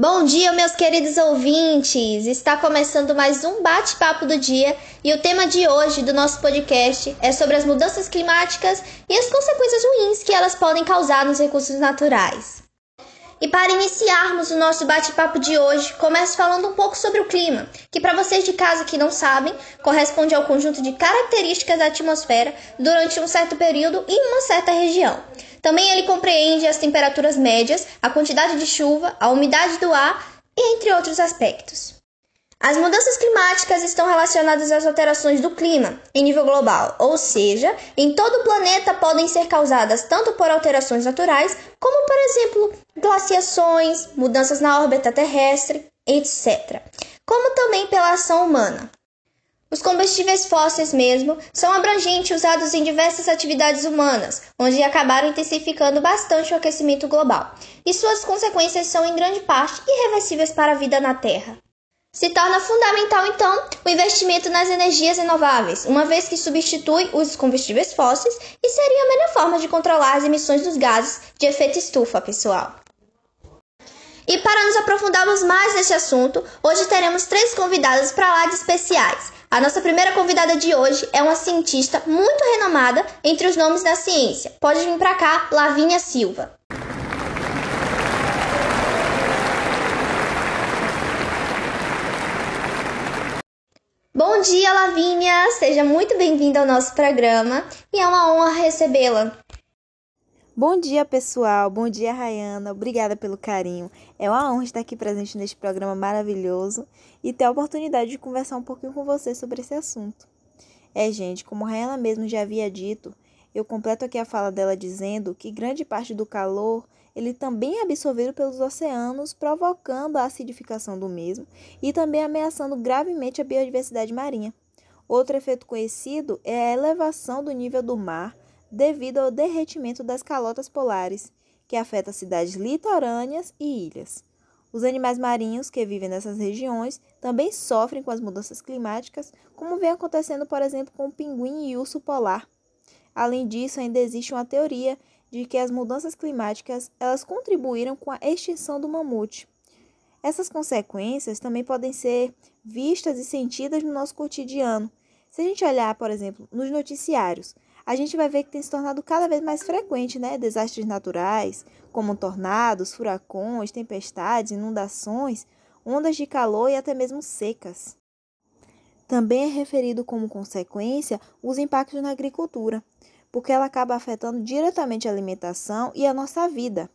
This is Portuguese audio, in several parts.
Bom dia, meus queridos ouvintes! Está começando mais um bate-papo do dia e o tema de hoje do nosso podcast é sobre as mudanças climáticas e as consequências ruins que elas podem causar nos recursos naturais. E para iniciarmos o nosso bate-papo de hoje, começo falando um pouco sobre o clima, que para vocês de casa que não sabem, corresponde ao conjunto de características da atmosfera durante um certo período em uma certa região. Também ele compreende as temperaturas médias, a quantidade de chuva, a umidade do ar e entre outros aspectos. As mudanças climáticas estão relacionadas às alterações do clima em nível global, ou seja, em todo o planeta podem ser causadas tanto por alterações naturais, como, por exemplo, glaciações, mudanças na órbita terrestre, etc., como também pela ação humana. Os combustíveis fósseis mesmo são abrangentes usados em diversas atividades humanas, onde acabaram intensificando bastante o aquecimento global, e suas consequências são em grande parte irreversíveis para a vida na Terra. Se torna fundamental, então, o investimento nas energias renováveis, uma vez que substitui os combustíveis fósseis e seria a melhor forma de controlar as emissões dos gases de efeito estufa, pessoal. E para nos aprofundarmos mais nesse assunto, hoje teremos três convidadas para lá de especiais. A nossa primeira convidada de hoje é uma cientista muito renomada entre os nomes da ciência. Pode vir para cá, Lavínia Silva. Bom dia, Lavínia! Seja muito bem-vinda ao nosso programa e é uma honra recebê-la. Bom dia, pessoal. Bom dia, Rayana. Obrigada pelo carinho. É uma honra estar aqui presente neste programa maravilhoso e ter a oportunidade de conversar um pouquinho com você sobre esse assunto. É, gente, como a Rayana mesmo já havia dito, eu completo aqui a fala dela dizendo que grande parte do calor ele também é absorvido pelos oceanos, provocando a acidificação do mesmo e também ameaçando gravemente a biodiversidade marinha. Outro efeito conhecido é a elevação do nível do mar devido ao derretimento das calotas polares, que afeta cidades litorâneas e ilhas. Os animais marinhos que vivem nessas regiões também sofrem com as mudanças climáticas, como vem acontecendo, por exemplo, com o pinguim e urso polar. Além disso, ainda existe uma teoria de que as mudanças climáticas elas contribuíram com a extinção do mamute. Essas consequências também podem ser vistas e sentidas no nosso cotidiano. Se a gente olhar, por exemplo, nos noticiários, a gente vai ver que tem se tornado cada vez mais frequente, né? Desastres naturais, como tornados, furacões, tempestades, inundações, ondas de calor e até mesmo secas. Também é referido como consequência os impactos na agricultura, porque ela acaba afetando diretamente a alimentação e a nossa vida.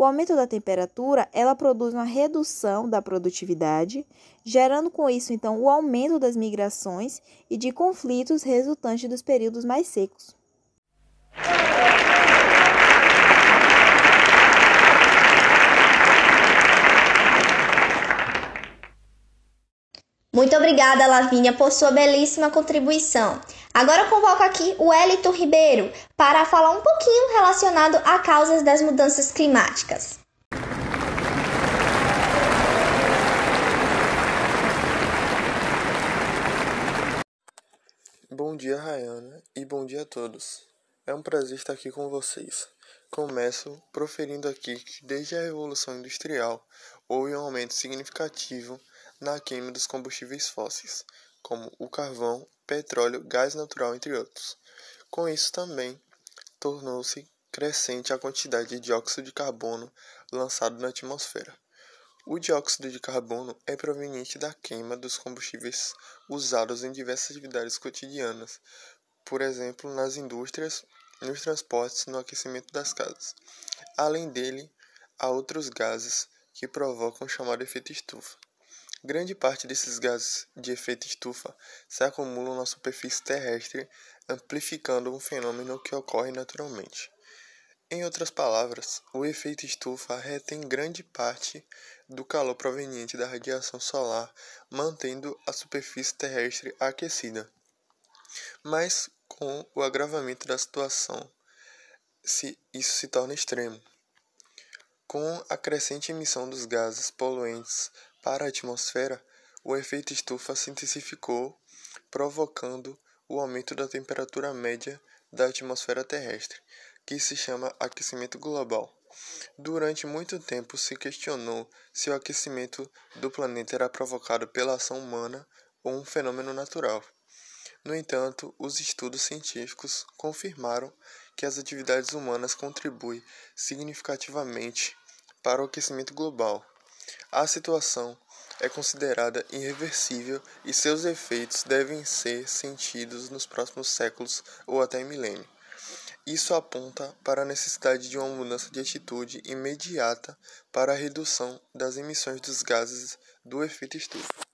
O aumento da temperatura, ela produz uma redução da produtividade, gerando com isso então o aumento das migrações e de conflitos resultantes dos períodos mais secos. Muito obrigada, Lavínia, por sua belíssima contribuição. Agora eu convoco aqui o Elito Ribeiro para falar um pouquinho relacionado a causas das mudanças climáticas. Bom dia, Rayana, e bom dia a todos. É um prazer estar aqui com vocês. Começo proferindo aqui que desde a Revolução Industrial houve um aumento significativo na queima dos combustíveis fósseis, como o carvão, petróleo, gás natural, entre outros. Com isso também tornou-se crescente a quantidade de dióxido de carbono lançado na atmosfera. O dióxido de carbono é proveniente da queima dos combustíveis usados em diversas atividades cotidianas, por exemplo, nas indústrias, nos transportes no aquecimento das casas. Além dele, há outros gases que provocam o chamado efeito estufa. Grande parte desses gases de efeito estufa se acumulam na superfície terrestre, amplificando um fenômeno que ocorre naturalmente. Em outras palavras, o efeito estufa retém grande parte do calor proveniente da radiação solar, mantendo a superfície terrestre aquecida. Mas com o agravamento da situação, isso se torna extremo. Com a crescente emissão dos gases poluentes para a atmosfera, o efeito estufa se intensificou, provocando o aumento da temperatura média da atmosfera terrestre, que se chama aquecimento global. Durante muito tempo se questionou se o aquecimento do planeta era provocado pela ação humana ou um fenômeno natural. No entanto, os estudos científicos confirmaram que as atividades humanas contribuem significativamente para o aquecimento global. A situação é considerada irreversível e seus efeitos devem ser sentidos nos próximos séculos ou até milênio. Isso aponta para a necessidade de uma mudança de atitude imediata para a redução das emissões dos gases do efeito estufa.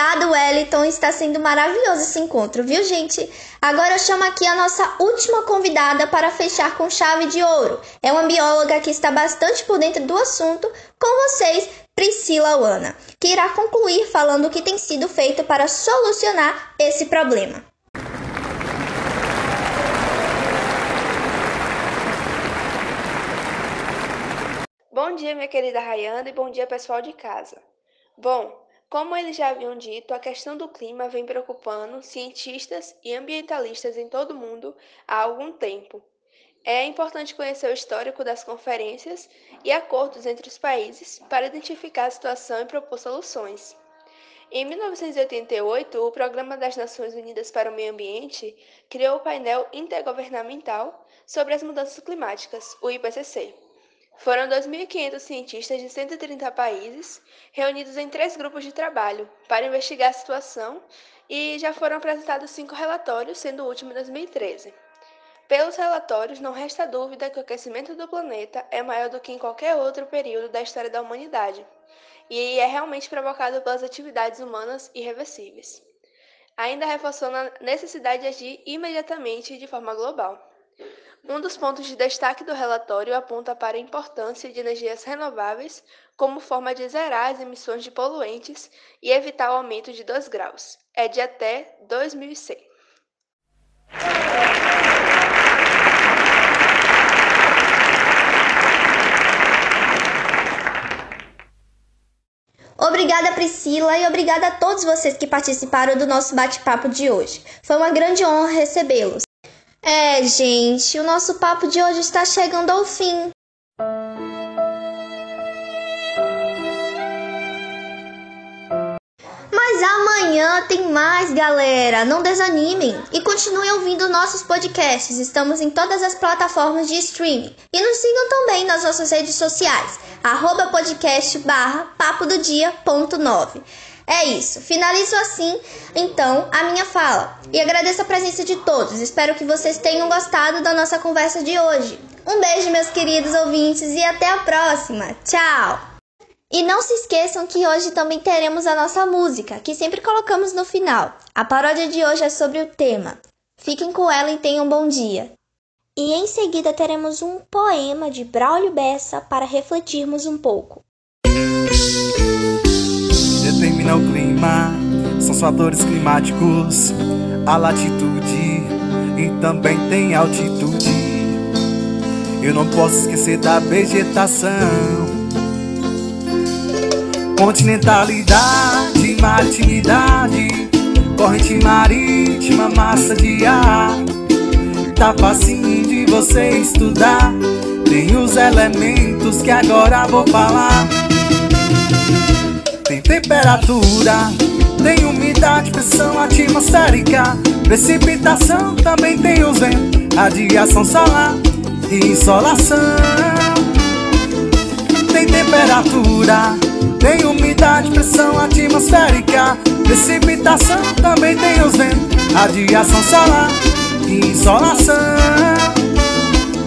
Muito obrigada, Wellington. Está sendo maravilhoso esse encontro, viu, gente? Agora eu chamo aqui a nossa última convidada para fechar com chave de ouro. É uma bióloga que está bastante por dentro do assunto. Com vocês, Priscila Wana, que irá concluir falando o que tem sido feito para solucionar esse problema. Bom dia, minha querida Rayana, e bom dia, pessoal de casa. Bom, como eles já haviam dito, a questão do clima vem preocupando cientistas e ambientalistas em todo o mundo há algum tempo. É importante conhecer o histórico das conferências e acordos entre os países para identificar a situação e propor soluções. Em 1988, o Programa das Nações Unidas para o Meio Ambiente criou o painel intergovernamental sobre as mudanças climáticas, o IPCC. Foram 2.500 cientistas de 130 países reunidos em três grupos de trabalho para investigar a situação e já foram apresentados cinco relatórios, sendo o último em 2013. Pelos relatórios, não resta dúvida que o aquecimento do planeta é maior do que em qualquer outro período da história da humanidade e é realmente provocado pelas atividades humanas irreversíveis. Ainda reforçando a necessidade de agir imediatamente de forma global. Um dos pontos de destaque do relatório aponta para a importância de energias renováveis como forma de zerar as emissões de poluentes e evitar o aumento de 2 graus. É de até 2100. Obrigada, Priscila, e obrigada a todos vocês que participaram do nosso bate-papo de hoje. Foi uma grande honra recebê-los. É, gente, o nosso papo de hoje está chegando ao fim. Mas amanhã tem mais, galera. Não desanimem e continuem ouvindo nossos podcasts. Estamos em todas as plataformas de streaming. E nos sigam também nas nossas redes sociais. Arroba podcast barra. É isso. Finalizo assim, então, a minha fala. E agradeço a presença de todos. Espero que vocês tenham gostado da nossa conversa de hoje. Um beijo, meus queridos ouvintes, e até a próxima. Tchau! E não se esqueçam que hoje também teremos a nossa música, que sempre colocamos no final. A paródia de hoje é sobre o tema. Fiquem com ela e tenham um bom dia. E em seguida teremos um poema de Braulio Bessa para refletirmos um pouco clima são os fatores climáticos, a latitude e também tem altitude. Eu não posso esquecer da vegetação, continentalidade, maritimidade, corrente marítima, massa de ar. Tá facinho de você estudar. Tem os elementos que agora vou falar. Tem temperatura, tem umidade, pressão atmosférica, precipitação, também tem os ventos, radiação solar e insolação. Tem temperatura, tem umidade, pressão atmosférica, precipitação, também tem os ventos, radiação solar e insolação.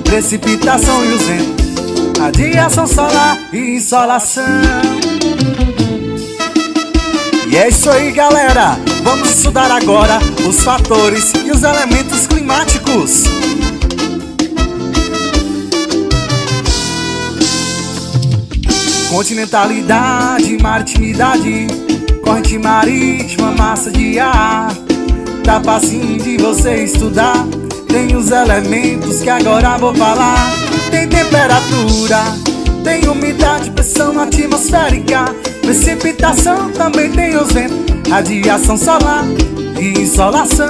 Precipitação e os ventos, radiação solar e insolação. É isso aí, galera. Vamos estudar agora os fatores e os elementos climáticos. Continentalidade, maritimidade, corrente marítima, massa de ar. Tá facinho de você estudar. Tem os elementos que agora vou falar. Tem temperatura, tem umidade, pressão atmosférica Precipitação também tem os ventos, radiação solar e insolação.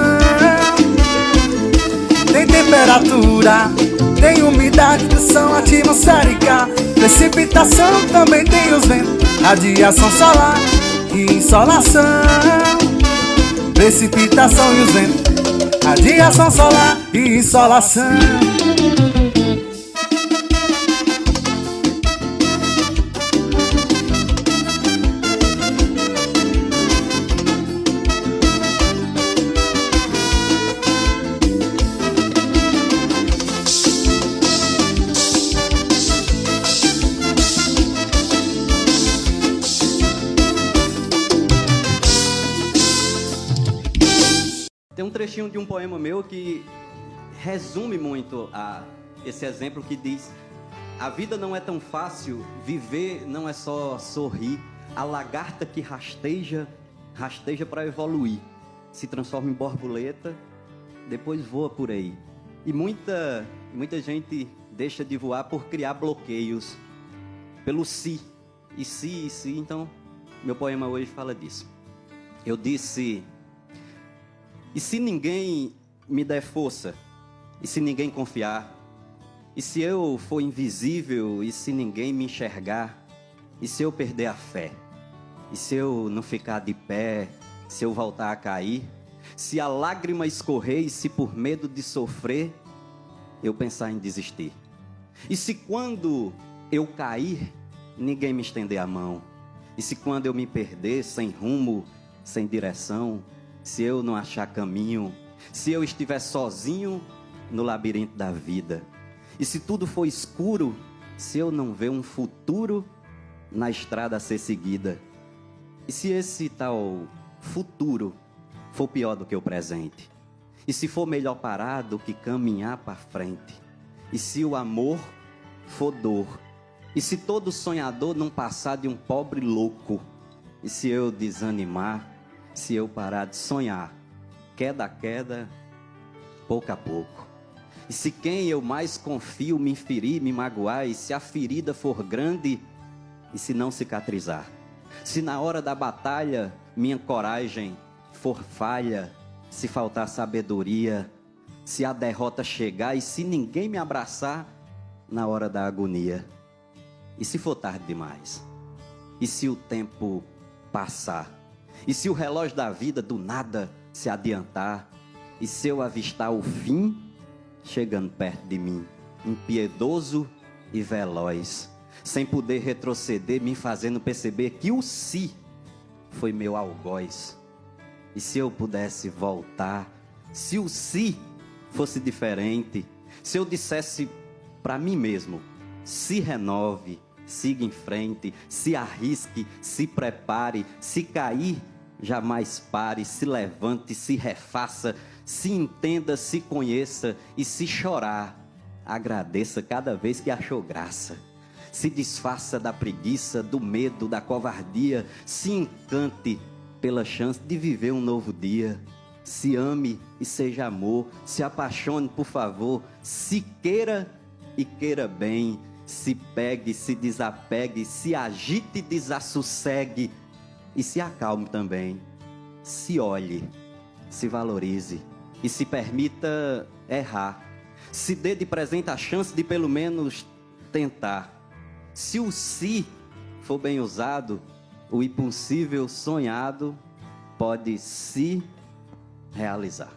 Tem temperatura, tem umidade, pressão atmosférica. Precipitação também tem os ventos, radiação solar e insolação. Precipitação e os ventos, radiação solar e insolação. Trechinho de um poema meu que resume muito a, esse exemplo que diz: A vida não é tão fácil, viver não é só sorrir. A lagarta que rasteja, rasteja para evoluir, se transforma em borboleta, depois voa por aí. E muita, muita gente deixa de voar por criar bloqueios pelo si. E si, e si. Então, meu poema hoje fala disso. Eu disse e se ninguém me der força, e se ninguém confiar, e se eu for invisível, e se ninguém me enxergar, e se eu perder a fé, e se eu não ficar de pé, se eu voltar a cair, se a lágrima escorrer e se por medo de sofrer, eu pensar em desistir. E se quando eu cair, ninguém me estender a mão, e se quando eu me perder sem rumo, sem direção, se eu não achar caminho, se eu estiver sozinho no labirinto da vida, e se tudo for escuro, se eu não ver um futuro na estrada a ser seguida, e se esse tal futuro for pior do que o presente, e se for melhor parar do que caminhar para frente, e se o amor for dor, e se todo sonhador não passar de um pobre louco, e se eu desanimar, se eu parar de sonhar, queda a queda, pouco a pouco. E se quem eu mais confio me ferir, me magoar, e se a ferida for grande e se não cicatrizar, se na hora da batalha minha coragem for falha, se faltar sabedoria, se a derrota chegar e se ninguém me abraçar na hora da agonia, e se for tarde demais, e se o tempo passar, e se o relógio da vida do nada se adiantar, e se eu avistar o fim chegando perto de mim, impiedoso e veloz, sem poder retroceder, me fazendo perceber que o si foi meu algoz. E se eu pudesse voltar, se o si fosse diferente, se eu dissesse para mim mesmo, se renove, siga em frente, se arrisque, se prepare, se cair, jamais pare, se levante, se refaça, se entenda, se conheça e se chorar, agradeça cada vez que achou graça. Se desfaça da preguiça, do medo, da covardia, se encante pela chance de viver um novo dia. Se ame e seja amor, se apaixone, por favor, se queira e queira bem, se pegue, se desapegue, se agite e desassossegue e se acalme também. Se olhe, se valorize e se permita errar. Se dê de presente a chance de pelo menos tentar. Se o si for bem usado, o impossível sonhado pode se realizar.